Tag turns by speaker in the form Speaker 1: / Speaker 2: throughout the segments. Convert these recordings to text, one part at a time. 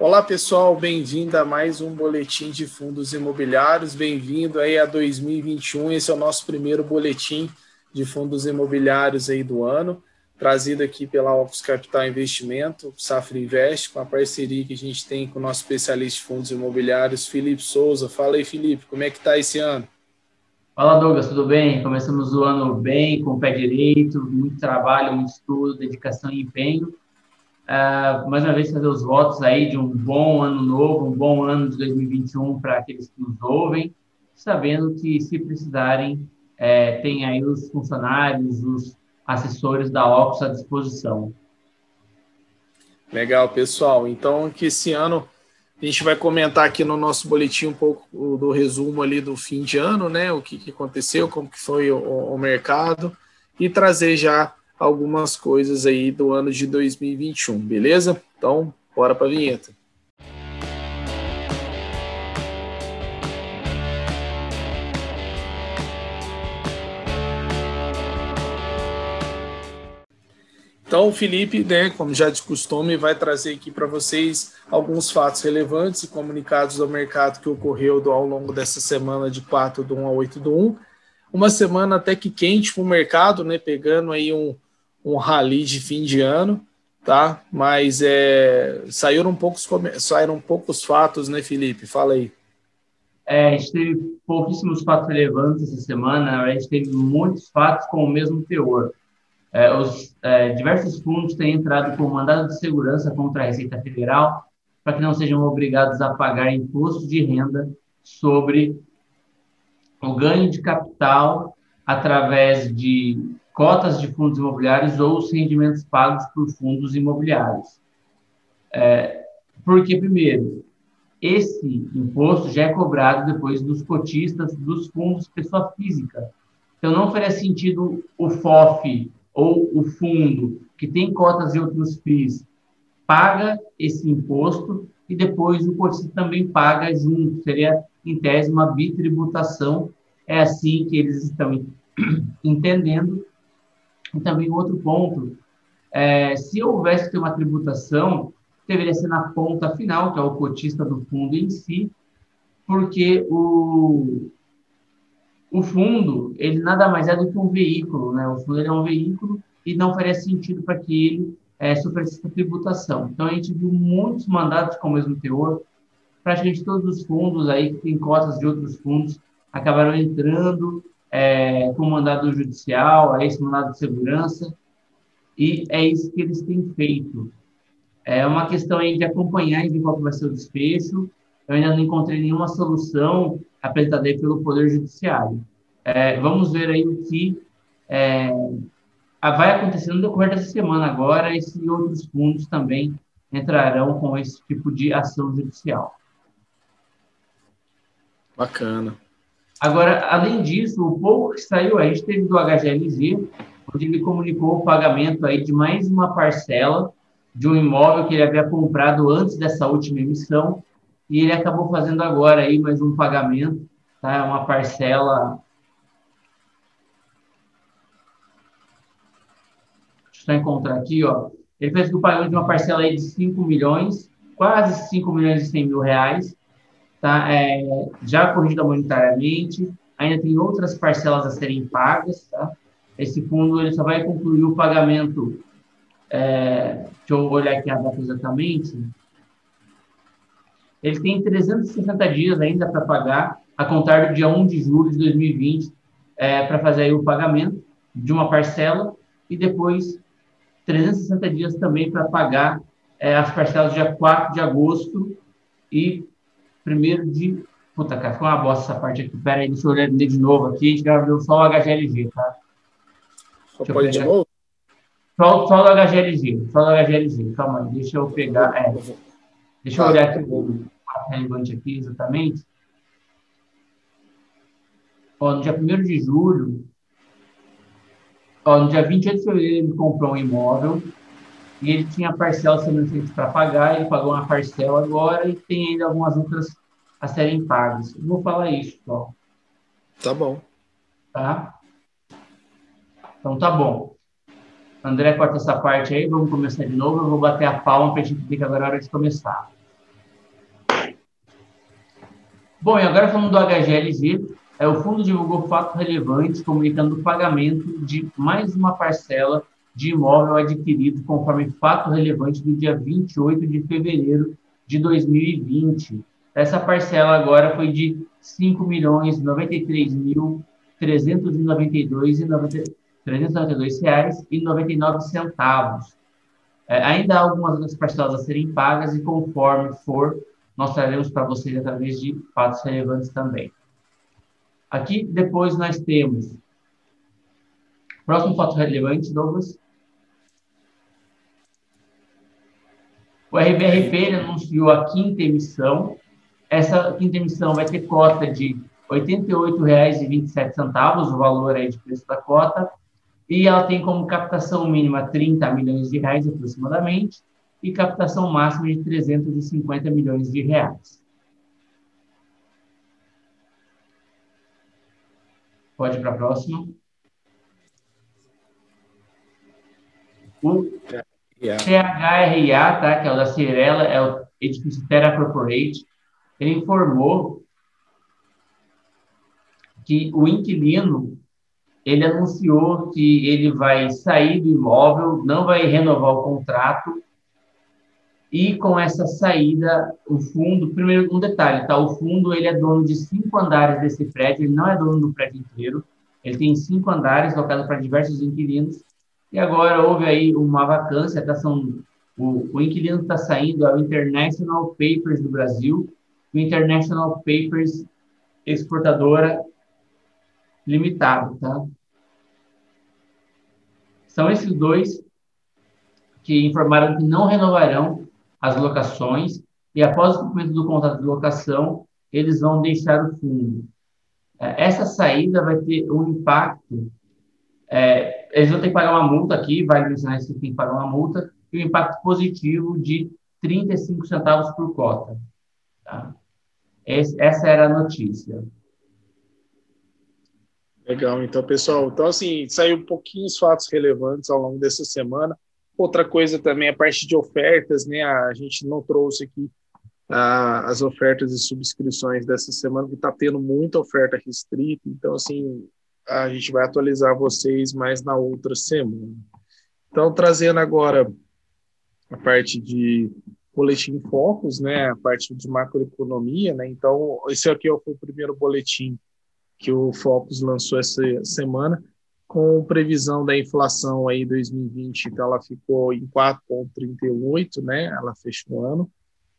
Speaker 1: Olá pessoal, bem-vindo a mais um boletim de fundos imobiliários. Bem-vindo aí a 2021. Esse é o nosso primeiro boletim de fundos imobiliários aí do ano, trazido aqui pela Opus Capital Investimento, Safra Invest, com a parceria que a gente tem com o nosso especialista de fundos imobiliários, Felipe Souza. Fala aí, Felipe, como é que está esse ano?
Speaker 2: Fala, Douglas, tudo bem? Começamos o ano bem, com o pé direito, muito trabalho, muito estudo, dedicação e empenho. Uh, mais uma vez, fazer os votos aí de um bom ano novo, um bom ano de 2021 para aqueles que nos ouvem, sabendo que, se precisarem, é, tem aí os funcionários, os assessores da Ops à disposição.
Speaker 1: Legal, pessoal. Então, que esse ano a gente vai comentar aqui no nosso boletim um pouco do resumo ali do fim de ano, né? O que, que aconteceu, como que foi o, o mercado e trazer já algumas coisas aí do ano de 2021, beleza? Então, bora para a vinheta. Então, o Felipe, né, como já de costume, vai trazer aqui para vocês alguns fatos relevantes e comunicados do mercado que ocorreu ao longo dessa semana de 4 do 1 a 8 do 1. Uma semana até que quente para o mercado, né, pegando aí um, um rally de fim de ano, tá? Mas é, saíram, poucos, saíram poucos fatos, né, Felipe? Fala aí.
Speaker 2: É, a gente teve pouquíssimos fatos relevantes essa semana, a gente teve muitos fatos com o mesmo teor. É, os é, diversos fundos têm entrado com mandado de segurança contra a Receita Federal para que não sejam obrigados a pagar imposto de renda sobre o ganho de capital através de cotas de fundos imobiliários ou os rendimentos pagos por fundos imobiliários. É, porque, primeiro, esse imposto já é cobrado depois dos cotistas dos fundos pessoa física. Então, não faria sentido o FOF ou o fundo que tem cotas e outros FIIs paga esse imposto e depois o cotista também paga junto. Seria, em tese, uma bitributação. É assim que eles estão entendendo e também outro ponto, é, se houvesse uma tributação, deveria ser na ponta final, que é o cotista do fundo em si, porque o, o fundo, ele nada mais é do que um veículo, né? O fundo é um veículo e não faria sentido para que ele é, sofresse essa tributação. Então, a gente viu muitos mandatos com o mesmo teor, praticamente todos os fundos aí que têm cotas de outros fundos acabaram entrando é, com mandado judicial, a esse mandado de segurança, e é isso que eles têm feito. É uma questão aí de acompanhar e ver qual vai ser o desfecho. Eu ainda não encontrei nenhuma solução apresentada pelo Poder Judiciário. É, vamos ver aí o que é, vai acontecer no decorrer dessa semana agora e se outros fundos também entrarão com esse tipo de ação judicial.
Speaker 1: Bacana.
Speaker 2: Agora, além disso, o pouco que saiu, a gente teve do HGLG, onde ele comunicou o pagamento aí de mais uma parcela de um imóvel que ele havia comprado antes dessa última emissão, e ele acabou fazendo agora aí mais um pagamento, tá? É uma parcela Deixa eu encontrar aqui, ó. Ele fez o pagamento de uma parcela aí de 5 milhões, quase 5 milhões e 100 mil reais, tá? É, já corrigida monetariamente, ainda tem outras parcelas a serem pagas, tá? Esse fundo ele só vai concluir o pagamento, é, deixa eu olhar aqui a data exatamente, ele tem 360 dias ainda para pagar, a contar do dia 1 de julho de 2020, é, para fazer o pagamento de uma parcela, e depois 360 dias também para pagar é, as parcelas dia 4 de agosto e primeiro de. Puta, cara, ficou uma bosta essa parte aqui. Pera aí, deixa eu olhar de novo aqui. A gente gravou só o HGLG, tá?
Speaker 1: Só pode de novo?
Speaker 2: Só, só do HGLG, só do HGLG. Calma aí, deixa eu pegar. É, deixa eu tá. olhar aqui o relevante aqui exatamente. Ó, no dia 1 de julho, ó, no dia 28 de fevereiro, ele comprou um imóvel e ele tinha parcelas remanescentes para pagar, ele pagou uma parcela agora e tem ainda algumas outras a serem pagas. Eu vou falar isso, só.
Speaker 1: Tá bom.
Speaker 2: Tá? Então tá bom. André, corta essa parte aí, vamos começar de novo. Eu vou bater a palma para a gente ver que agora é hora de começar. Bom, e agora falando do HGLG, é, o fundo divulgou fato relevante comunicando o pagamento de mais uma parcela de imóvel adquirido conforme fato relevante do dia 28 de fevereiro de 2020. Essa parcela agora foi de 5.093.392 reais e 99 centavos. É, ainda há algumas outras parcelas a serem pagas e conforme for, nós traremos para vocês através de fatos relevantes também. Aqui, depois, nós temos. Próximo fato relevante, Douglas. O RBRP anunciou a quinta emissão. Essa quinta emissão vai ter cota de R$ 88,27, o valor aí de preço da cota, e ela tem como captação mínima 30 milhões de reais aproximadamente, e captação máxima de 350 milhões de reais. Pode ir para a próxima. O CHRA, tá, que é o da Cirela, é o edifício Terra Corporate, ele informou que o inquilino ele anunciou que ele vai sair do imóvel, não vai renovar o contrato e com essa saída, o fundo, primeiro um detalhe, tá? O fundo ele é dono de cinco andares desse prédio, ele não é dono do prédio inteiro. Ele tem cinco andares locados para diversos inquilinos. E agora houve aí uma vacância, tá? São, o, o inquilino está saindo é o International Papers do Brasil, o International Papers Exportadora Limitado, tá? São esses dois que informaram que não renovarão as locações e após o cumprimento do contrato de locação, eles vão deixar o fundo. É, essa saída vai ter um impacto, é, eles vão ter que pagar uma multa aqui, vai mencionar que tem que pagar uma multa, e um impacto positivo de 35 centavos por cota. Tá? Esse, essa era a notícia.
Speaker 1: Legal, então, pessoal, então assim, saiu um pouquinho os fatos relevantes ao longo dessa semana. Outra coisa também, a parte de ofertas, né? A gente não trouxe aqui ah, as ofertas e subscrições dessa semana, que está tendo muita oferta restrita. Então, assim, a gente vai atualizar vocês mais na outra semana. Então, trazendo agora a parte de boletim focos, né? A parte de macroeconomia, né? Então, esse aqui foi o primeiro boletim que o Focus lançou essa semana com previsão da inflação aí 2020, então ela ficou em 4,38, né? Ela fechou o ano.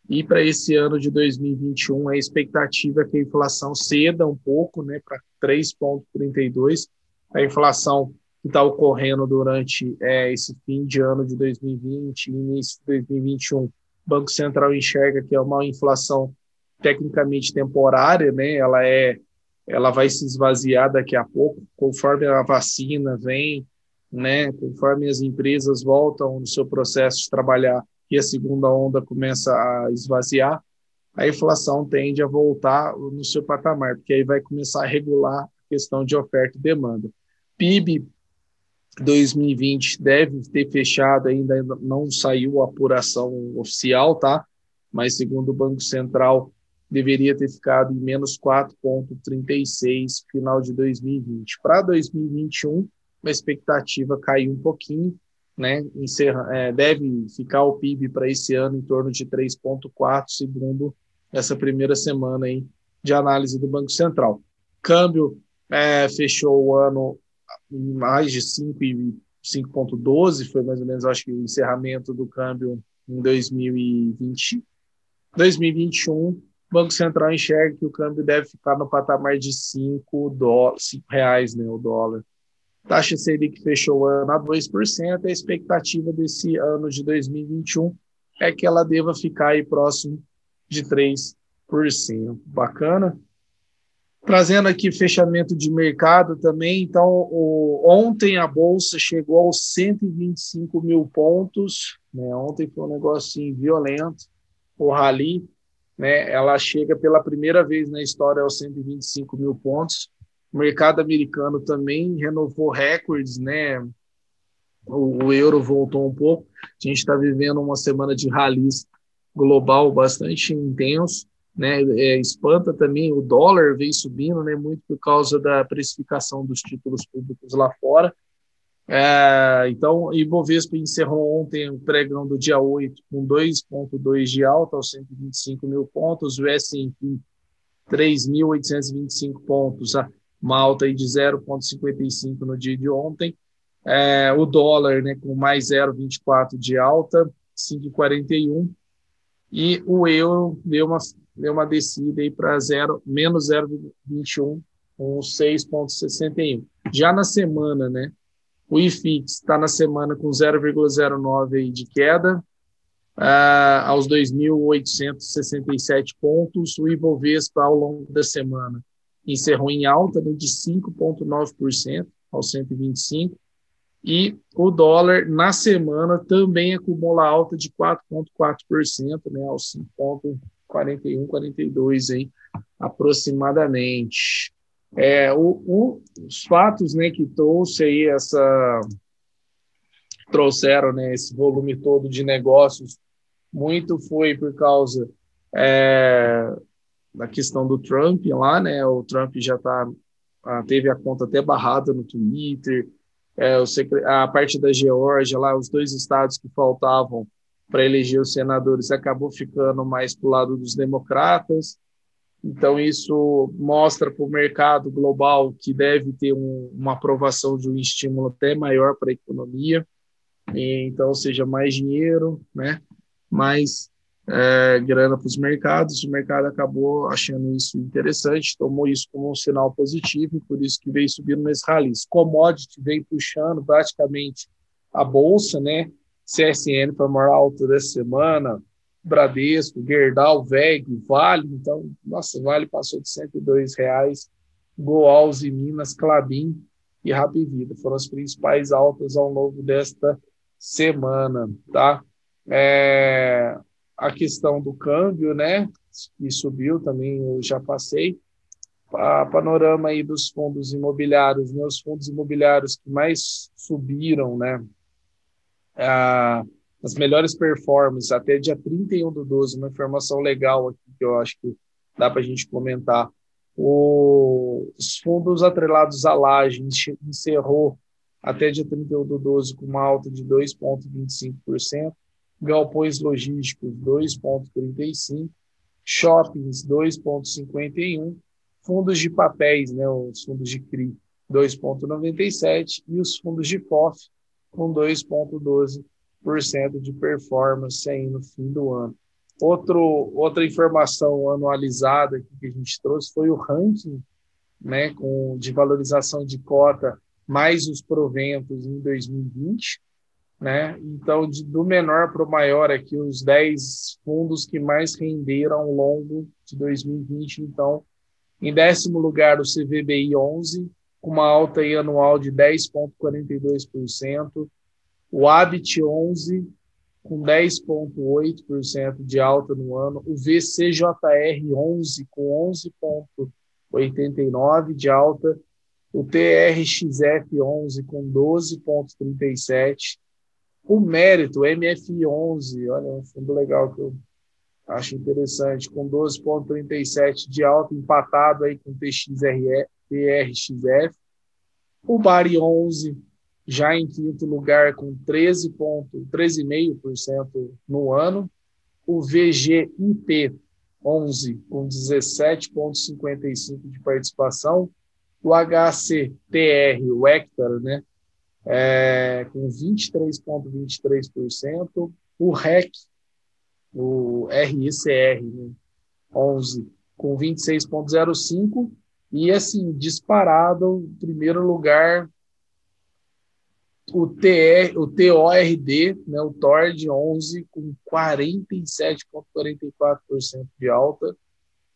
Speaker 1: E para esse ano de 2021, a expectativa é que a inflação ceda um pouco, né, para 3,32. A inflação que está ocorrendo durante é, esse fim de ano de 2020 e início de 2021, o Banco Central enxerga que é uma inflação tecnicamente temporária, né? Ela é ela vai se esvaziar daqui a pouco, conforme a vacina vem, né, conforme as empresas voltam no seu processo de trabalhar e a segunda onda começa a esvaziar, a inflação tende a voltar no seu patamar, porque aí vai começar a regular a questão de oferta e demanda. PIB 2020 deve ter fechado, ainda não saiu a apuração oficial, tá? Mas segundo o Banco Central, deveria ter ficado em menos 4,36 final de 2020. Para 2021, a expectativa caiu um pouquinho, né? Encerra, é, deve ficar o PIB para esse ano em torno de 3,4, segundo essa primeira semana aí de análise do Banco Central. Câmbio é, fechou o ano em mais de 5,12, foi mais ou menos, acho que o encerramento do câmbio em 2020. 2021 o Banco Central enxerga que o câmbio deve ficar no patamar de 5 reais né, o dólar. Taxa Selic fechou o ano a 2%, a expectativa desse ano de 2021 é que ela deva ficar aí próximo de 3%. Bacana? Trazendo aqui fechamento de mercado também, então o, ontem a Bolsa chegou aos 125 mil pontos, né? ontem foi um assim, violento, o rally, né, ela chega pela primeira vez na história aos 125 mil pontos. O mercado americano também renovou recordes, né? O, o euro voltou um pouco. A gente está vivendo uma semana de rallies global bastante intenso. né, é, espanta também, o dólar vem subindo, né, muito por causa da precificação dos títulos públicos lá fora. É, então, Ibovespa encerrou ontem o pregão do dia 8 com 2,2 de alta aos 125 mil pontos, o S&P 3.825 pontos, uma alta aí de 0,55 no dia de ontem. É, o dólar né, com mais 0,24 de alta, 5,41. E o euro deu uma, deu uma descida para menos 0,21, com 6,61. Já na semana, né, o IFIX está na semana com 0,09 de queda, uh, aos 2.867 pontos. O Ibovespa, ao longo da semana, encerrou em alta né, de 5,9% aos 125. E o dólar, na semana, também acumula alta de 4,4%, né, aos 5,41, 42 aí, aproximadamente. É, o, o, os fatos né, que trouxe aí essa trouxeram né, esse volume todo de negócios muito foi por causa é, da questão do Trump lá, né? O Trump já tá, ah, teve a conta até barrada no Twitter, é, a parte da Geórgia lá, os dois estados que faltavam para eleger os senadores acabou ficando mais para o lado dos democratas. Então, isso mostra para o mercado global que deve ter um, uma aprovação de um estímulo até maior para a economia. E, então, seja mais dinheiro, né? mais é, grana para os mercados. O mercado acabou achando isso interessante, tomou isso como um sinal positivo, e por isso que veio subindo nesse rally. Commodity veio puxando praticamente a bolsa, né? CSN para a maior alta dessa semana, Bradesco, Gerdau, VEG, Vale. Então, nossa, Vale passou de 102 reais. Goals e Minas, Clabin e Rap Vida foram as principais altas ao longo desta semana, tá? É, a questão do câmbio, né, que subiu também, eu já passei. A panorama aí dos fundos imobiliários, né, os fundos imobiliários que mais subiram, né, as melhores performances até dia 31 do 12, uma informação legal aqui que eu acho que dá para a gente comentar. O, os fundos atrelados à laje encerrou até dia 31 do 12 com uma alta de 2,25% galpões logísticos 2,35, shoppings 2,51, fundos de papéis, né, os fundos de CRI 2,97 e os fundos de FOF com 2,12% de performance aí no fim do ano. Outro, outra informação anualizada que a gente trouxe foi o ranking né, com, de valorização de cota mais os proventos em 2020 né? Então, de, do menor para o maior aqui, os 10 fundos que mais renderam ao longo de 2020. Então, em décimo lugar, o CVBI 11, com uma alta anual de 10,42%. O Habit 11, com 10,8% de alta no ano. O VCJR 11, com 11,89% de alta. O TRXF 11, com 12,37%. O mérito, MF11, olha, um fundo legal que eu acho interessante, com 12,37 de alta, empatado aí com TXRE, TRXF. O Bari 11, já em quinto lugar, com 13,5% 13 no ano. O VGIP 11, com 17,55% de participação. O HCTR, o Hector, né, é, com 23,23%. O REC, o RICR, né, 11, com 26,05%. E, assim, disparado, em primeiro lugar, o, TR, o TORD, né, o TORD 11, com 47,44% de alta.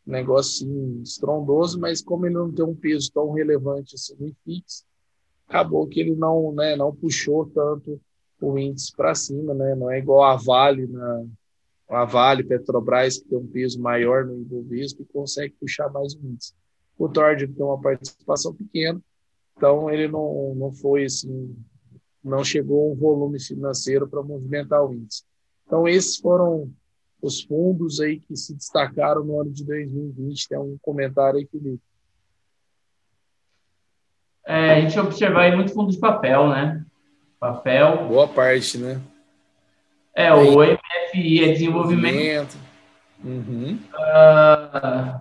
Speaker 1: Negócio assim, estrondoso, mas como ele não tem um peso tão relevante assim no IFIX, acabou que ele não, né, não puxou tanto o índice para cima, né? Não é igual a Vale, na, a Vale, Petrobras, que tem um peso maior no Ibovespa e consegue puxar mais o índice. O Tord tem uma participação pequena, então ele não, não foi assim, não chegou um volume financeiro para movimentar o índice. Então esses foram os fundos aí que se destacaram no ano de 2020. Tem um comentário aí, Felipe.
Speaker 2: É, a gente observar aí muito fundo de papel, né? Papel.
Speaker 1: Boa parte, né?
Speaker 2: É, o MFI é desenvolvimento.
Speaker 1: Uhum.
Speaker 2: Uh,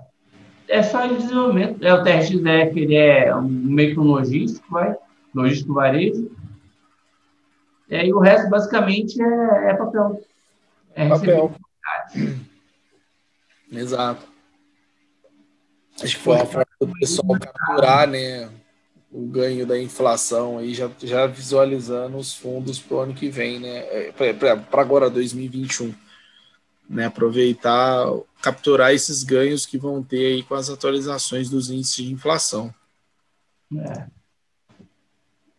Speaker 2: é só em desenvolvimento. É, o TRXF, ele é um meio que um logístico, vai? Logístico varejo. É, e o resto, basicamente, é, é papel.
Speaker 1: É papel. Exato. Acho que foi a forma do pessoal capturar, né? O ganho da inflação aí, já, já visualizando os fundos para o ano que vem, né? É, para agora, 2021. Né, aproveitar, capturar esses ganhos que vão ter aí com as atualizações dos índices de inflação.
Speaker 2: É.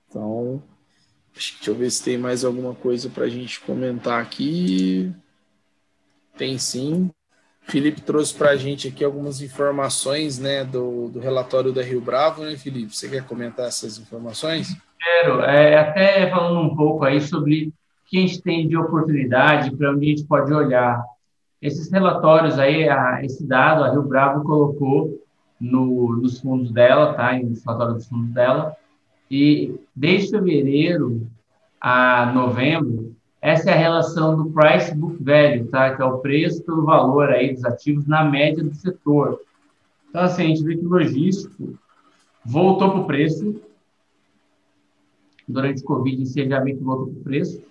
Speaker 1: Então, deixa eu ver se tem mais alguma coisa para a gente comentar aqui. Tem sim. Felipe trouxe para a gente aqui algumas informações né, do, do relatório da Rio Bravo, né, Felipe? Você quer comentar essas informações?
Speaker 2: Quero. É, até falando um pouco aí sobre o que a gente tem de oportunidade, para onde a gente pode olhar. Esses relatórios aí, a, esse dado, a Rio Bravo colocou no, nos fundos dela, tá? No relatório dos fundos dela. E desde fevereiro a novembro, essa é a relação do price book value, tá? Que é o preço pelo valor aí dos ativos na média do setor. Então, assim, a gente vê que o logístico voltou para o preço. Durante o Covid, que voltou para o preço.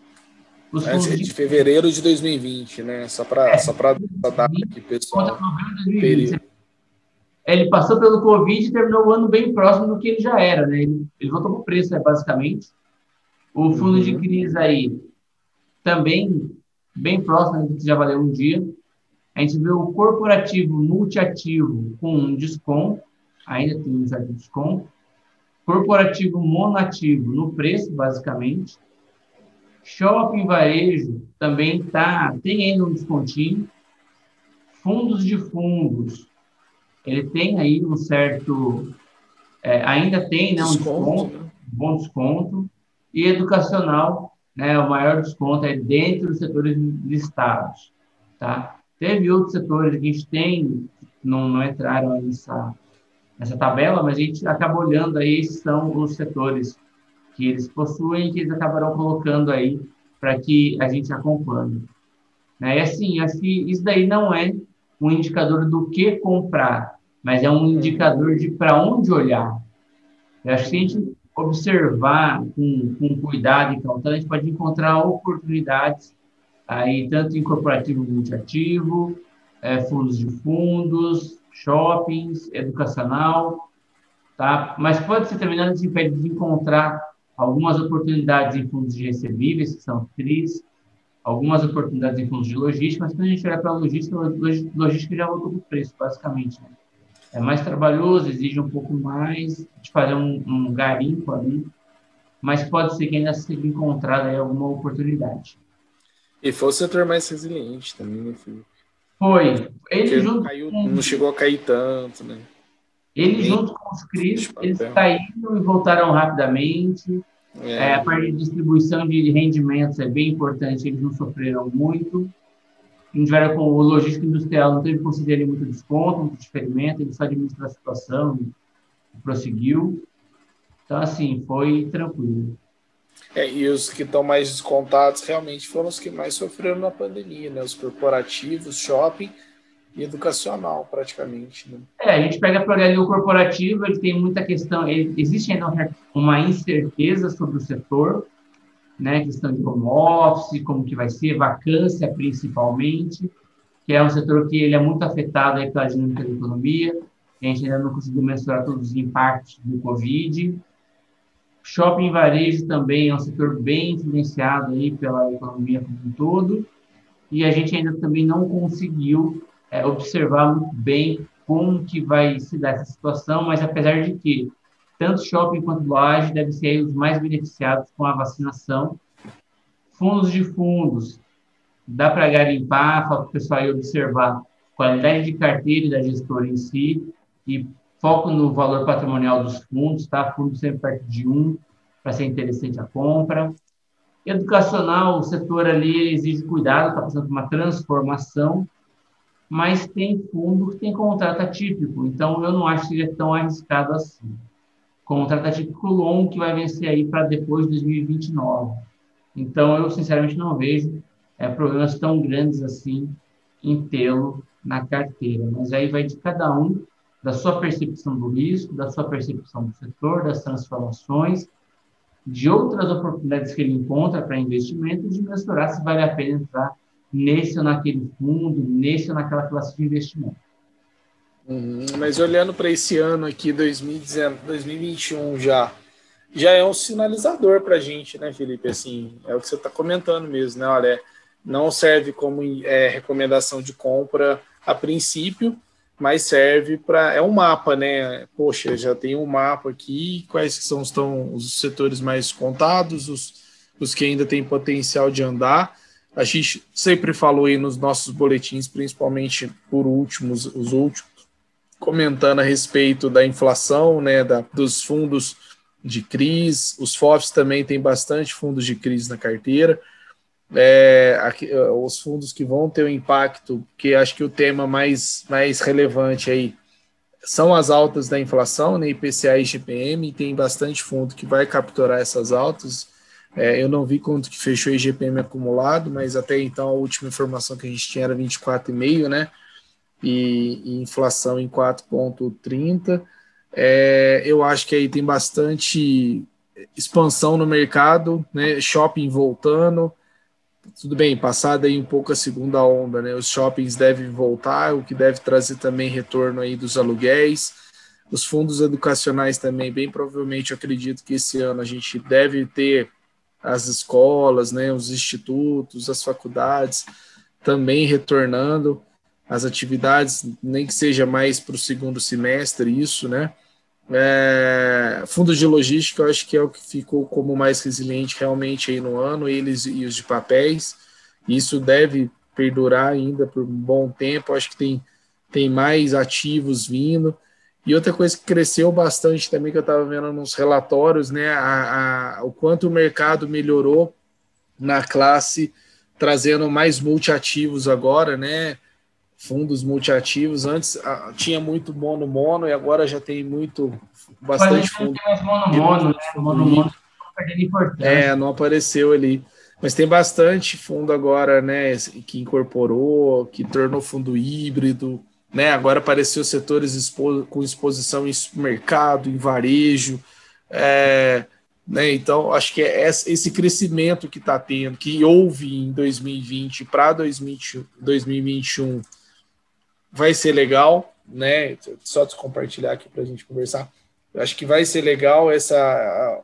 Speaker 1: Os é de, de fevereiro de 2020, né? Só para é, só para data aqui, pessoal.
Speaker 2: Ele passou pelo Covid e terminou o ano bem próximo do que ele já era, né? Ele, ele voltou para o preço, né, basicamente. O fundo uhum. de crise aí também bem próximo do que já valeu um dia. A gente vê o corporativo multiativo com um desconto, ainda tem um certo desconto. Corporativo monoativo no preço, basicamente. Shopping varejo também tá, tem ainda um descontinho. Fundos de fundos, ele tem aí um certo, é, ainda tem né, um desconto, desconto bom desconto. E educacional né, o maior desconto é dentro dos setores listados. Tá? Teve outros setores que a gente tem, não, não entraram nessa, nessa tabela, mas a gente acaba olhando aí, são os setores que eles possuem, que eles acabarão colocando aí para que a gente acompanhe. Né? E assim, acho que isso daí não é um indicador do que comprar, mas é um indicador de para onde olhar. Eu acho que a gente observar com, com cuidado e cautela, a gente pode encontrar oportunidades aí tanto em corporativo multiativo, é, fundos de fundos, shoppings, educacional, tá? Mas pode ser também nada impede de encontrar algumas oportunidades em fundos de recebíveis, que são FRIs, algumas oportunidades em fundos de logística, mas quando a gente olhar para logística, logística já voltou para o preço, basicamente, né? É mais trabalhoso, exige um pouco mais de fazer um, um garimpo ali, mas pode ser que ainda seja encontrada aí alguma oportunidade.
Speaker 1: E foi o setor mais resiliente também, né, Felipe?
Speaker 2: Foi.
Speaker 1: Ele junto não, caiu, com... não chegou a cair tanto, né?
Speaker 2: Ele, junto com os CRIs, eles caíram e voltaram rapidamente. É. É, a parte de distribuição de rendimentos é bem importante, eles não sofreram muito não tiveram com o logístico industrial, não teve que conceder muito desconto, muito diferimento, ele só administrou a situação prosseguiu. Então, assim, foi tranquilo.
Speaker 1: É, e os que estão mais descontados realmente foram os que mais sofreram na pandemia, né? Os corporativos, shopping e educacional, praticamente. Né?
Speaker 2: É, a gente pega para olhar o corporativo, ele tem muita questão, ele, existe ainda uma incerteza sobre o setor, né, questão de home office, como que vai ser, vacância principalmente, que é um setor que ele é muito afetado aí pela dinâmica da economia, a gente ainda não conseguiu mensurar todos os impactos do Covid. Shopping varejo também é um setor bem influenciado aí pela economia como um todo, e a gente ainda também não conseguiu é, observar muito bem como que vai se dar essa situação, mas apesar de que tanto shopping quanto loja devem ser os mais beneficiados com a vacinação. Fundos de fundos, dá para garimpar, para o pessoal observar qualidade de carteira e da gestora em si, e foco no valor patrimonial dos fundos, tá? Fundo sempre perto de um, para ser interessante a compra. Educacional, o setor ali exige cuidado, está passando por uma transformação, mas tem fundo que tem contrato atípico, então eu não acho que seja tão arriscado assim. Contrato atípico longo que vai vencer aí para depois de 2029. Então eu sinceramente não vejo é, problemas tão grandes assim em tê-lo na carteira, mas aí vai de cada um, da sua percepção do risco, da sua percepção do setor, das transformações, de outras oportunidades que ele encontra para investimento, de mensurar se vale a pena entrar nesse ou naquele fundo, nesse ou naquela classe de investimento.
Speaker 1: Uhum, mas olhando para esse ano aqui, 2019, 2021 já, já é um sinalizador para a gente, né, Felipe? Assim, é o que você está comentando mesmo, né? Olha, não serve como é, recomendação de compra a princípio, mas serve para. É um mapa, né? Poxa, já tem um mapa aqui, quais são estão os setores mais contados, os, os que ainda têm potencial de andar. A gente sempre falou aí nos nossos boletins, principalmente por últimos, os últimos, comentando a respeito da inflação, né, da, dos fundos de crise. Os FOFs também têm bastante fundos de crise na carteira é, aqui, é, os fundos que vão ter um impacto, que acho que o tema mais, mais relevante aí são as altas da inflação, né, IPCA e IGPM, e tem bastante fundo que vai capturar essas altas. É, eu não vi quanto que fechou o IGPM acumulado, mas até então a última informação que a gente tinha era 24,5, né? E, inflação em 4,30. É, eu acho que aí tem bastante expansão no mercado, né? Shopping voltando, tudo bem, passada aí um pouco a segunda onda, né? Os shoppings devem voltar, o que deve trazer também retorno aí dos aluguéis. Os fundos educacionais também, bem provavelmente, eu acredito que esse ano a gente deve ter as escolas, né, os institutos, as faculdades também retornando as atividades, nem que seja mais para o segundo semestre, isso, né? É, fundos de logística, eu acho que é o que ficou como mais resiliente realmente aí no ano, eles e os de papéis. Isso deve perdurar ainda por um bom tempo. Acho que tem, tem mais ativos vindo. E outra coisa que cresceu bastante também, que eu estava vendo nos relatórios, né, a, a, o quanto o mercado melhorou na classe, trazendo mais multiativos agora, né? Fundos multiativos. Antes ah, tinha muito mono mono e agora já tem muito bastante fundo.
Speaker 2: Mono mono, né? Mono mono
Speaker 1: É, não apareceu ali. Mas tem bastante fundo agora, né, que incorporou, que tornou fundo híbrido, né? Agora apareceu setores expo com exposição em mercado, em varejo, é, né? Então, acho que é esse crescimento que está tendo, que houve em 2020 para 2021 vai ser legal, né? Só te compartilhar aqui para a gente conversar. Eu acho que vai ser legal essa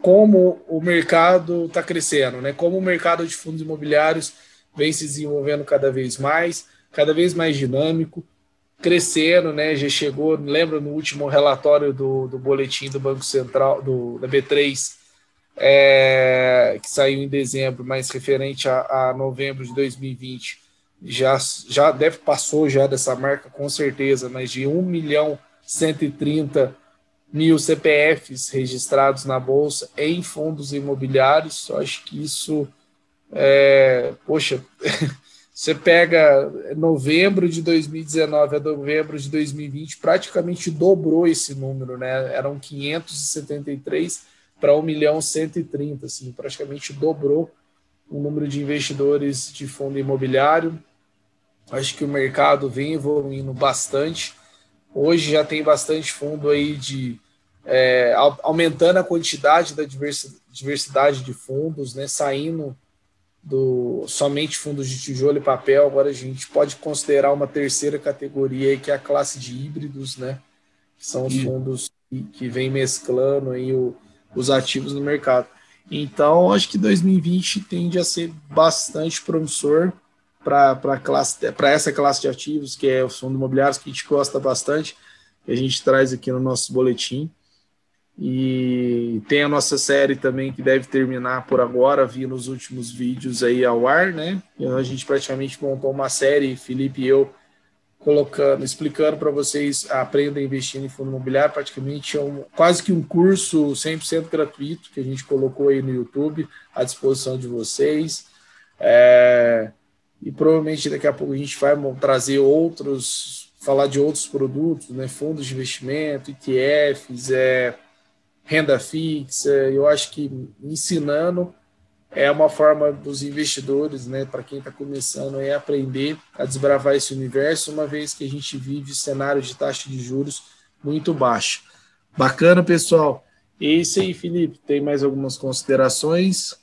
Speaker 1: como o mercado está crescendo, né? Como o mercado de fundos imobiliários vem se desenvolvendo cada vez mais, cada vez mais dinâmico, crescendo, né? Já chegou, lembra no último relatório do, do boletim do Banco Central, do, da B3, é, que saiu em dezembro, mas referente a, a novembro de 2020, já, já deve passou já dessa marca com certeza, mas de 1 milhão 130 mil CPFs registrados na bolsa em fundos imobiliários. Eu acho que isso é, poxa, você pega novembro de 2019 a novembro de 2020, praticamente dobrou esse número, né? Eram 573 para 1 milhão 130, assim, praticamente dobrou o número de investidores de fundo imobiliário. Acho que o mercado vem evoluindo bastante. Hoje já tem bastante fundo aí de é, aumentando a quantidade da diversidade de fundos, né, saindo do somente fundos de tijolo e papel. Agora a gente pode considerar uma terceira categoria aí, que é a classe de híbridos, né, que são os fundos que, que vem mesclando aí o, os ativos no mercado. Então, acho que 2020 tende a ser bastante promissor para essa classe de ativos que é o fundo imobiliário que a gente gosta bastante que a gente traz aqui no nosso boletim. E tem a nossa série também que deve terminar por agora. Vi nos últimos vídeos aí ao ar né? A gente praticamente montou uma série Felipe e eu colocando, explicando para vocês aprenda a investir em fundo imobiliário, praticamente é um, quase que um curso 100% gratuito que a gente colocou aí no YouTube à disposição de vocês. É, e provavelmente daqui a pouco a gente vai trazer outros, falar de outros produtos, né, fundos de investimento, ETFs, é, renda fixa. Eu acho que ensinando é uma forma dos investidores, né, para quem está começando, é aprender a desbravar esse universo, uma vez que a gente vive cenário de taxa de juros muito baixo. Bacana, pessoal. É isso aí, Felipe. Tem mais algumas considerações?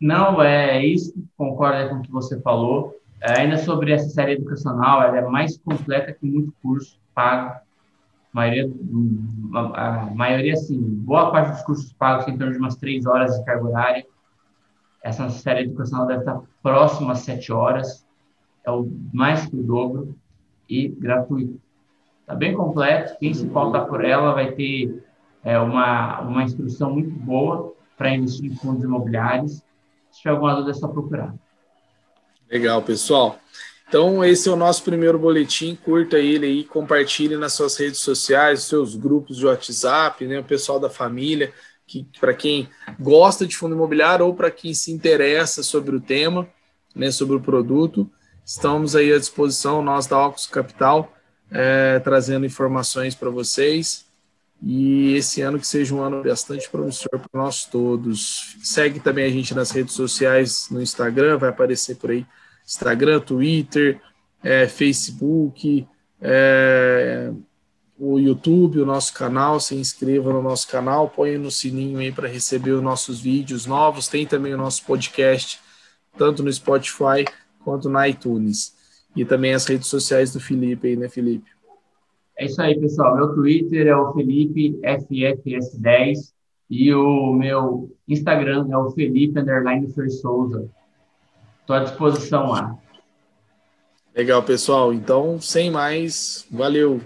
Speaker 2: Não, é isso. Concordo com o que você falou. É, ainda sobre essa série educacional, ela é mais completa que muito curso pago. A maioria, a maioria, assim, boa parte dos cursos pagos tem em torno de umas três horas de carga horária essa série educacional deve estar próxima às sete horas, é o mais que o dobro e gratuito. Está bem completo. Quem se pautar por ela vai ter é, uma, uma instrução muito boa para investir em fundos imobiliários. Se tiver alguma dúvida, é só procurar.
Speaker 1: Legal, pessoal. Então, esse é o nosso primeiro boletim. Curta ele aí, compartilhe nas suas redes sociais, seus grupos de WhatsApp, né, o pessoal da família que para quem gosta de fundo imobiliário ou para quem se interessa sobre o tema, né, sobre o produto, estamos aí à disposição, nós da Ocus Capital, é, trazendo informações para vocês. E esse ano que seja um ano bastante promissor para nós todos. Segue também a gente nas redes sociais, no Instagram, vai aparecer por aí Instagram, Twitter, é, Facebook, é, o YouTube, o nosso canal, se inscreva no nosso canal, põe no sininho aí para receber os nossos vídeos novos. Tem também o nosso podcast, tanto no Spotify quanto na iTunes. E também as redes sociais do Felipe aí, né, Felipe?
Speaker 2: É isso aí, pessoal. Meu Twitter é o Felipe FFS10 e o meu Instagram é o Felipe Underline Souza. Estou à disposição lá.
Speaker 1: Legal, pessoal. Então, sem mais, valeu.